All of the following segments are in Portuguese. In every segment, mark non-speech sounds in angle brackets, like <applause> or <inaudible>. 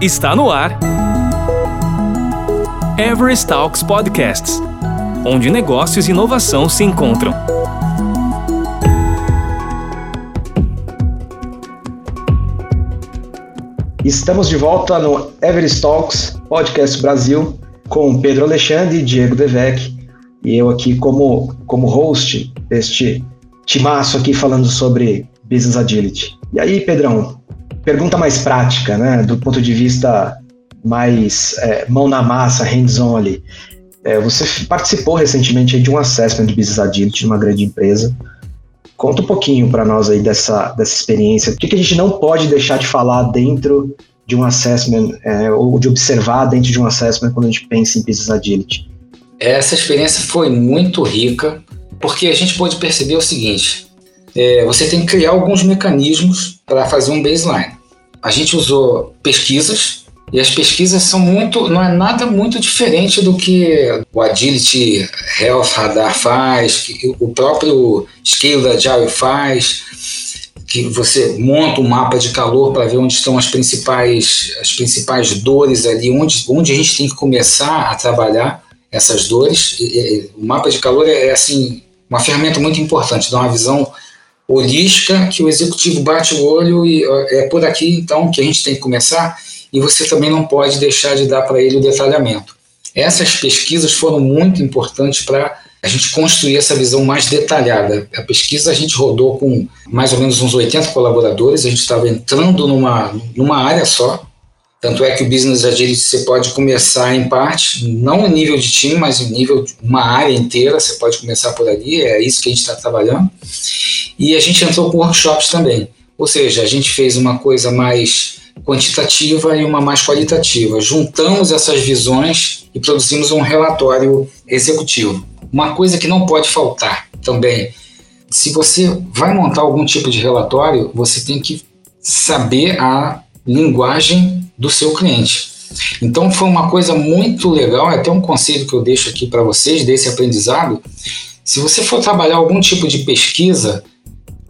Está no ar. Everest Talks Podcasts onde negócios e inovação se encontram. Estamos de volta no Everest Talks Podcast Brasil com Pedro Alexandre Diego Devec e eu aqui como, como host deste timaço aqui falando sobre Business Agility. E aí, Pedrão, pergunta mais prática, né, do ponto de vista mais é, mão na massa, hands-on ali. É, você participou recentemente de um assessment de Business Agility numa grande empresa. Conta um pouquinho para nós aí dessa, dessa experiência. O que, que, a gente não pode deixar de falar dentro de um assessment, é, ou de observar dentro de um assessment quando a gente pensa em Business Agility? Essa experiência foi muito rica, porque a gente pode perceber o seguinte: é, você tem que criar alguns mecanismos para fazer um baseline. A gente usou pesquisas e as pesquisas são muito, não é nada muito diferente do que o Agility Health Radar faz, que o próprio Scale da Agile faz, que você monta um mapa de calor para ver onde estão as principais, as principais dores ali, onde, onde a gente tem que começar a trabalhar essas dores. E, e, o mapa de calor é, é assim uma ferramenta muito importante, dá uma visão holística que o executivo bate o olho e é por aqui então que a gente tem que começar e você também não pode deixar de dar para ele o detalhamento. Essas pesquisas foram muito importantes para a gente construir essa visão mais detalhada. A pesquisa a gente rodou com mais ou menos uns 80 colaboradores, a gente estava entrando numa, numa área só, tanto é que o Business Agility você pode começar em parte, não em nível de time, mas em nível de uma área inteira, você pode começar por ali, é isso que a gente está trabalhando. E a gente entrou com workshops também, ou seja, a gente fez uma coisa mais quantitativa e uma mais qualitativa. Juntamos essas visões e produzimos um relatório executivo. Uma coisa que não pode faltar também, se você vai montar algum tipo de relatório, você tem que saber a linguagem do seu cliente. Então foi uma coisa muito legal, é até um conselho que eu deixo aqui para vocês desse aprendizado. Se você for trabalhar algum tipo de pesquisa,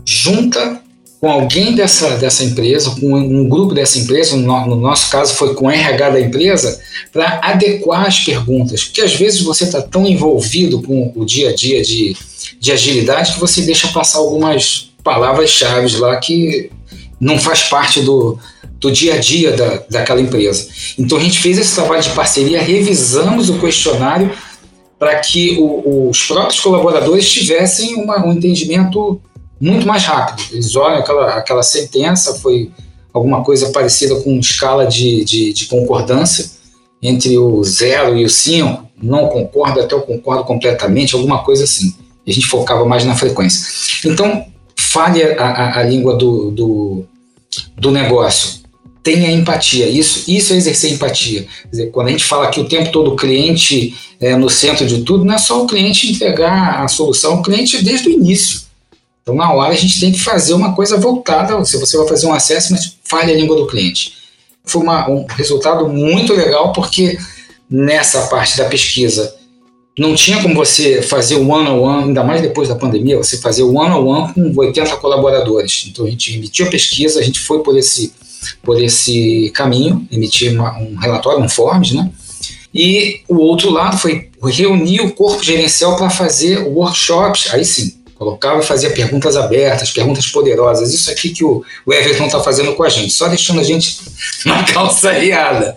junta com alguém dessa, dessa empresa, com um grupo dessa empresa, no, no nosso caso foi com o RH da empresa, para adequar as perguntas. Porque às vezes você está tão envolvido com o dia a dia de, de agilidade que você deixa passar algumas palavras-chave lá que não faz parte do, do dia a dia da, daquela empresa. Então a gente fez esse trabalho de parceria, revisamos o questionário para que o, os próprios colaboradores tivessem uma, um entendimento muito mais rápido. Eles olham aquela, aquela sentença, foi alguma coisa parecida com escala de, de, de concordância entre o 0 e o 5, não concordo até eu concordo completamente, alguma coisa assim. A gente focava mais na frequência. Então, fale a, a, a língua do, do, do, negócio. Tenha empatia. Isso, isso é exercer empatia. Dizer, quando a gente fala que o tempo todo o cliente é no centro de tudo, não é só o cliente entregar a solução, o cliente desde o início. Então, na hora, a gente tem que fazer uma coisa voltada. Se você vai fazer um assessment, fale a língua do cliente. Foi uma, um resultado muito legal, porque nessa parte da pesquisa não tinha como você fazer o one-on-one, ainda mais depois da pandemia, você fazer o one-on-one com 80 colaboradores. Então, a gente emitiu a pesquisa, a gente foi por esse, por esse caminho, emitir uma, um relatório, um forms, né? E o outro lado foi reunir o corpo gerencial para fazer workshops, aí sim, colocava e fazia perguntas abertas, perguntas poderosas. Isso aqui que o, o Everton está fazendo com a gente, só deixando a gente <laughs> na calça riada.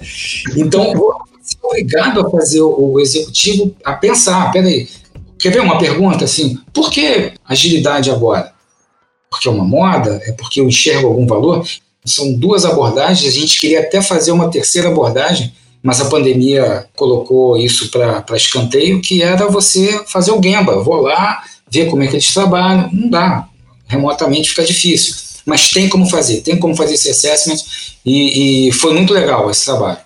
Então, ser obrigado a fazer o, o executivo a pensar, peraí, quer ver uma pergunta assim, por que agilidade agora? Porque é uma moda? É porque eu enxergo algum valor? São duas abordagens, a gente queria até fazer uma terceira abordagem, mas a pandemia colocou isso para escanteio, que era você fazer o Gemba. Vou lá, ver como é que eles trabalham. Não dá. Remotamente fica difícil. Mas tem como fazer, tem como fazer esse assessment e, e foi muito legal esse trabalho.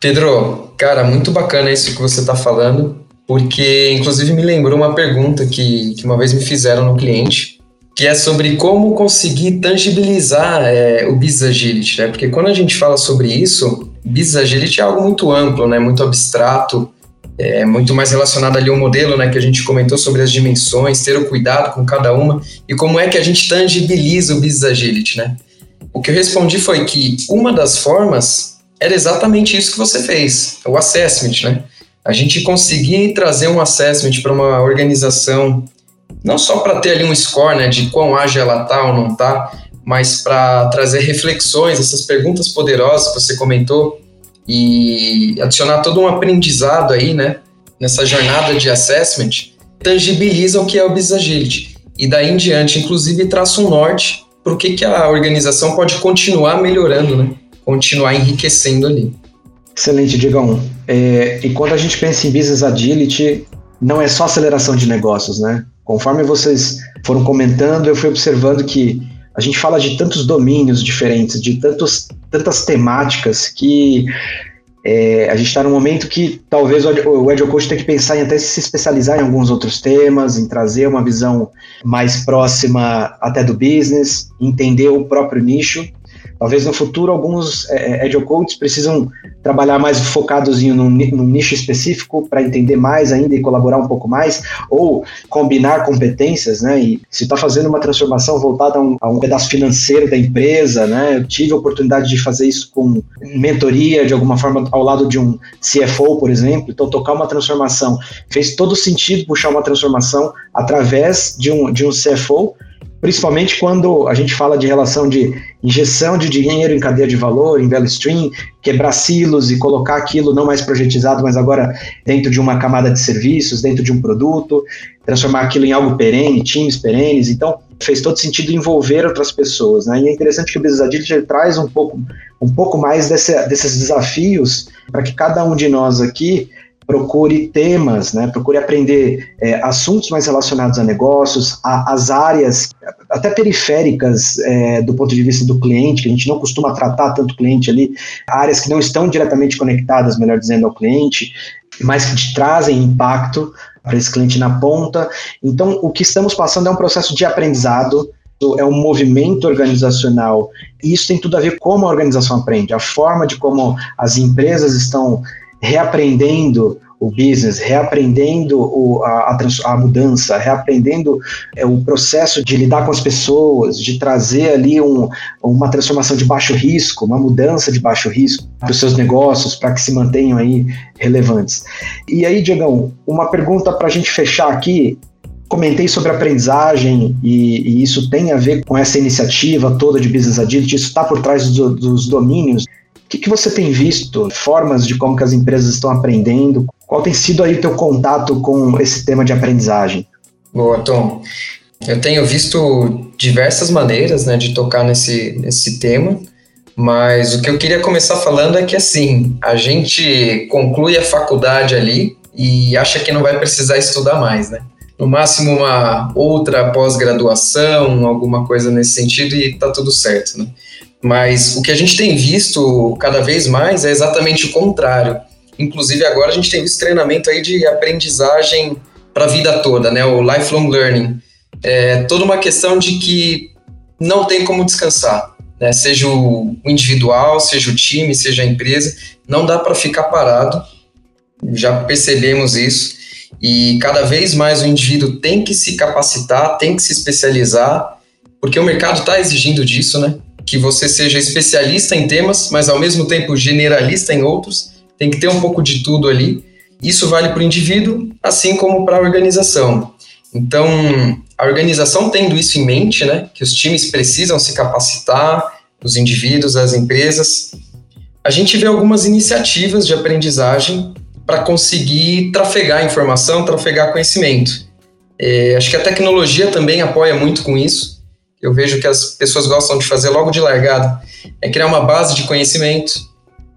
Pedro, cara, muito bacana isso que você está falando, porque inclusive me lembrou uma pergunta que, que uma vez me fizeram no cliente, que é sobre como conseguir tangibilizar é, o Business Agility, né? Porque quando a gente fala sobre isso, Business Agility é algo muito amplo, né? Muito abstrato, é muito mais relacionado ali ao modelo, né, que a gente comentou sobre as dimensões, ter o cuidado com cada uma e como é que a gente tangibiliza o Business Agility, né? O que eu respondi foi que uma das formas era exatamente isso que você fez, o assessment, né? A gente conseguir trazer um assessment para uma organização, não só para ter ali um score, né, de quão ágil ela tá ou não tá, mas para trazer reflexões, essas perguntas poderosas que você comentou e adicionar todo um aprendizado aí, né, nessa jornada de assessment, tangibiliza o que é o Business Agility. E daí em diante, inclusive, traça um norte para o que, que a organização pode continuar melhorando, né? continuar enriquecendo ali. Excelente, Digão. É, e quando a gente pensa em Business Agility, não é só aceleração de negócios, né? Conforme vocês foram comentando, eu fui observando que a gente fala de tantos domínios diferentes, de tantos, tantas temáticas que é, a gente está num momento que talvez o Agile Coach tenha que pensar em até se especializar em alguns outros temas, em trazer uma visão mais próxima até do business, entender o próprio nicho Talvez no futuro alguns é, é Agile Coaches precisam trabalhar mais um, num nicho específico para entender mais ainda e colaborar um pouco mais, ou combinar competências, né? E se está fazendo uma transformação voltada a um, a um, pedaço financeiro da empresa, né? Eu tive a oportunidade de fazer isso com mentoria, de alguma forma, ao lado de um CFO, por exemplo. Então, tocar uma transformação fez todo sentido puxar uma transformação através de um, de um CFO principalmente quando a gente fala de relação de injeção de dinheiro em cadeia de valor, em value stream, quebrar silos e colocar aquilo não mais projetizado, mas agora dentro de uma camada de serviços, dentro de um produto, transformar aquilo em algo perene, times perenes. Então, fez todo sentido envolver outras pessoas. Né? E é interessante que o Business Agility traz um pouco, um pouco mais desse, desses desafios para que cada um de nós aqui procure temas, né? procure aprender é, assuntos mais relacionados a negócios, a, as áreas até periféricas é, do ponto de vista do cliente, que a gente não costuma tratar tanto cliente ali, áreas que não estão diretamente conectadas, melhor dizendo, ao cliente, mas que te trazem impacto para esse cliente na ponta. Então, o que estamos passando é um processo de aprendizado, é um movimento organizacional, e isso tem tudo a ver com como a organização aprende, a forma de como as empresas estão reaprendendo o business, reaprendendo o, a, a, a, mudança, reaprendendo é, o processo de lidar com as pessoas, de trazer ali um, uma transformação de baixo risco, uma mudança de baixo risco para os seus negócios, para que se mantenham aí relevantes. E aí, Diegão, uma pergunta para a gente fechar aqui. Comentei sobre aprendizagem e, e, isso tem a ver com essa iniciativa toda de Business Agility, isso está por trás do, dos domínios que, que, você tem visto? Formas de como que as empresas estão aprendendo? Qual tem sido aí o teu contato com esse tema de aprendizagem? Boa, Tom. Eu tenho visto diversas maneiras né, de tocar nesse, nesse tema, mas o que eu queria começar falando é que assim, a gente conclui a faculdade ali e acha que não vai precisar estudar mais, né? No máximo uma outra pós-graduação, alguma coisa nesse sentido e tá tudo certo, né? Mas o que a gente tem visto cada vez mais é exatamente o contrário. Inclusive agora a gente tem visto treinamento aí de aprendizagem para a vida toda, né? O lifelong learning. É toda uma questão de que não tem como descansar, né? Seja o individual, seja o time, seja a empresa, não dá para ficar parado. Já percebemos isso. E cada vez mais o indivíduo tem que se capacitar, tem que se especializar, porque o mercado está exigindo disso, né? Que você seja especialista em temas, mas ao mesmo tempo generalista em outros. Tem que ter um pouco de tudo ali. Isso vale para o indivíduo, assim como para a organização. Então, a organização tendo isso em mente, né, que os times precisam se capacitar, os indivíduos, as empresas, a gente vê algumas iniciativas de aprendizagem para conseguir trafegar informação, trafegar conhecimento. É, acho que a tecnologia também apoia muito com isso eu vejo que as pessoas gostam de fazer logo de largada, é criar uma base de conhecimento.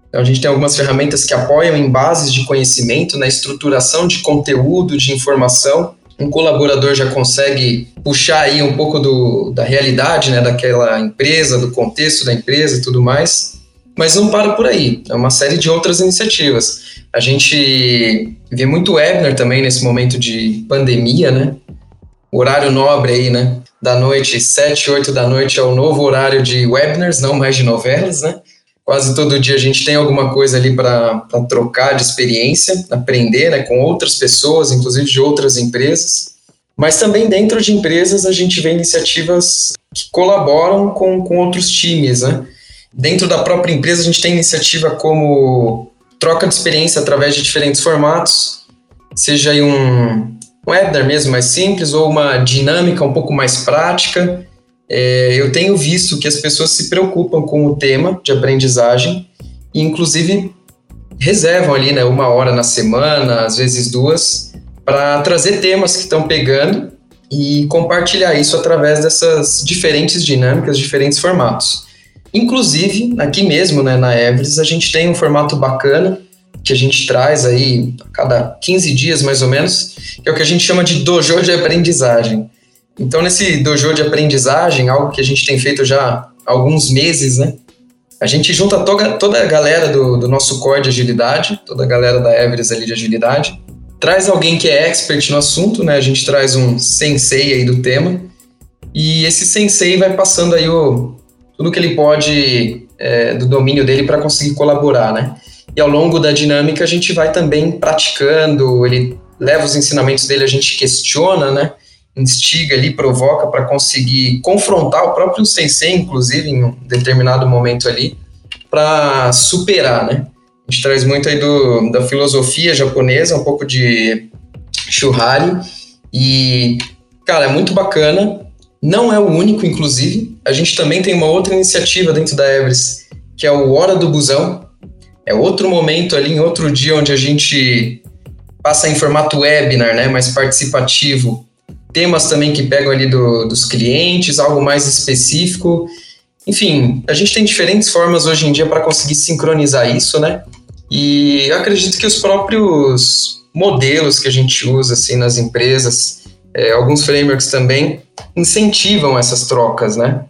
Então, a gente tem algumas ferramentas que apoiam em bases de conhecimento, na estruturação de conteúdo, de informação. Um colaborador já consegue puxar aí um pouco do, da realidade, né, daquela empresa, do contexto da empresa e tudo mais. Mas não para por aí, é uma série de outras iniciativas. A gente vê muito webinar também nesse momento de pandemia, né? Horário nobre aí, né? Da noite, 7, 8 da noite é o novo horário de webinars, não mais de novelas, né? Quase todo dia a gente tem alguma coisa ali para trocar de experiência, aprender né, com outras pessoas, inclusive de outras empresas. Mas também dentro de empresas a gente vê iniciativas que colaboram com, com outros times, né? Dentro da própria empresa, a gente tem iniciativa como troca de experiência através de diferentes formatos, seja aí um, um webinar mesmo mais simples ou uma dinâmica um pouco mais prática. É, eu tenho visto que as pessoas se preocupam com o tema de aprendizagem e, inclusive, reservam ali né, uma hora na semana, às vezes duas, para trazer temas que estão pegando e compartilhar isso através dessas diferentes dinâmicas, diferentes formatos. Inclusive, aqui mesmo, né, na Everest, a gente tem um formato bacana que a gente traz aí a cada 15 dias, mais ou menos, que é o que a gente chama de dojo de aprendizagem. Então, nesse dojo de aprendizagem, algo que a gente tem feito já há alguns meses, né, a gente junta toda, toda a galera do, do nosso core de agilidade, toda a galera da Everest ali de agilidade, traz alguém que é expert no assunto, né? A gente traz um sensei aí do tema, e esse sensei vai passando aí o, tudo que ele pode é, do domínio dele para conseguir colaborar, né? E ao longo da dinâmica a gente vai também praticando, ele leva os ensinamentos dele, a gente questiona, né? Instiga ali, provoca para conseguir confrontar o próprio sensei, inclusive, em um determinado momento ali, para superar, né? A gente traz muito aí do, da filosofia japonesa, um pouco de Shuhari, e, cara, é muito bacana não é o único, inclusive. A gente também tem uma outra iniciativa dentro da Everest, que é o Hora do Busão. É outro momento ali, em outro dia, onde a gente passa em formato webinar, né, mais participativo. Temas também que pegam ali do, dos clientes, algo mais específico. Enfim, a gente tem diferentes formas hoje em dia para conseguir sincronizar isso, né? E acredito que os próprios modelos que a gente usa assim nas empresas, é, alguns frameworks também, incentivam essas trocas, né?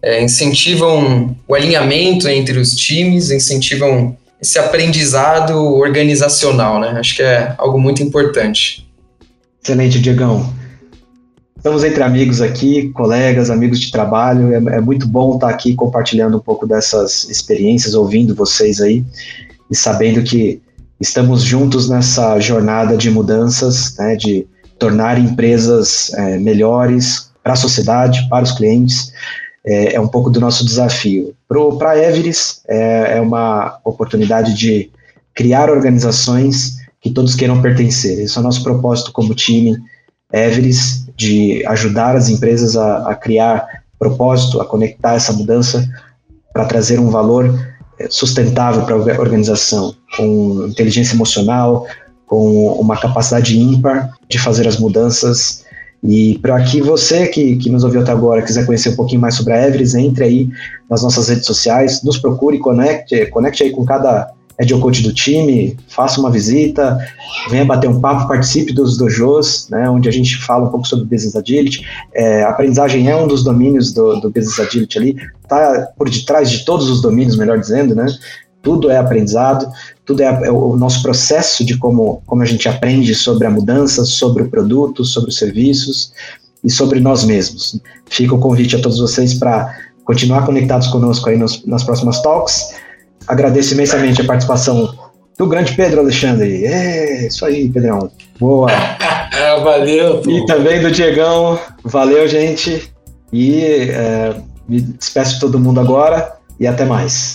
É, incentivam o alinhamento entre os times, incentivam esse aprendizado organizacional, né? Acho que é algo muito importante. Excelente, Diegão. Estamos entre amigos aqui, colegas, amigos de trabalho. É, é, muito bom estar aqui compartilhando um pouco dessas experiências, ouvindo vocês aí e sabendo que estamos juntos nessa jornada de mudanças, né, de tornar empresas é, melhores, para a sociedade, para os clientes. É, é, um pouco do nosso desafio. Para a Everest, é, é uma oportunidade de criar organizações que todos queiram pertencer. Esse é o nosso propósito como time Everest, de ajudar as empresas a, a criar propósito, a conectar essa mudança para trazer um valor é, sustentável para a organização, com inteligência emocional, com uma capacidade ímpar de fazer as mudanças e para que você que, que nos ouviu até agora quiser conhecer um pouquinho mais sobre a Everest, entre aí nas nossas redes sociais, nos procure, conecte, conecte aí com cada Agile Coach do time, faça uma visita, venha bater um papo, participe dos dojos, né, onde a gente fala um pouco sobre Business Agility. É, aprendizagem é um dos domínios do, do Business Agility ali, está por detrás de todos os domínios, melhor dizendo, né? Tudo é aprendizado, tudo é, é, o nosso processo de como, como a gente aprende sobre a mudança, sobre o produto, sobre os serviços e sobre nós mesmos. Fica o convite a todos vocês para continuar conectados conosco aí nos, nas próximas talks. Agradeço imensamente a participação do grande Pedro Alexandre. É, isso aí, Pedrão. Boa. <laughs> Valeu. Pô. E também do Diegão. Valeu, gente. E é, me despeço de todo mundo agora e até mais.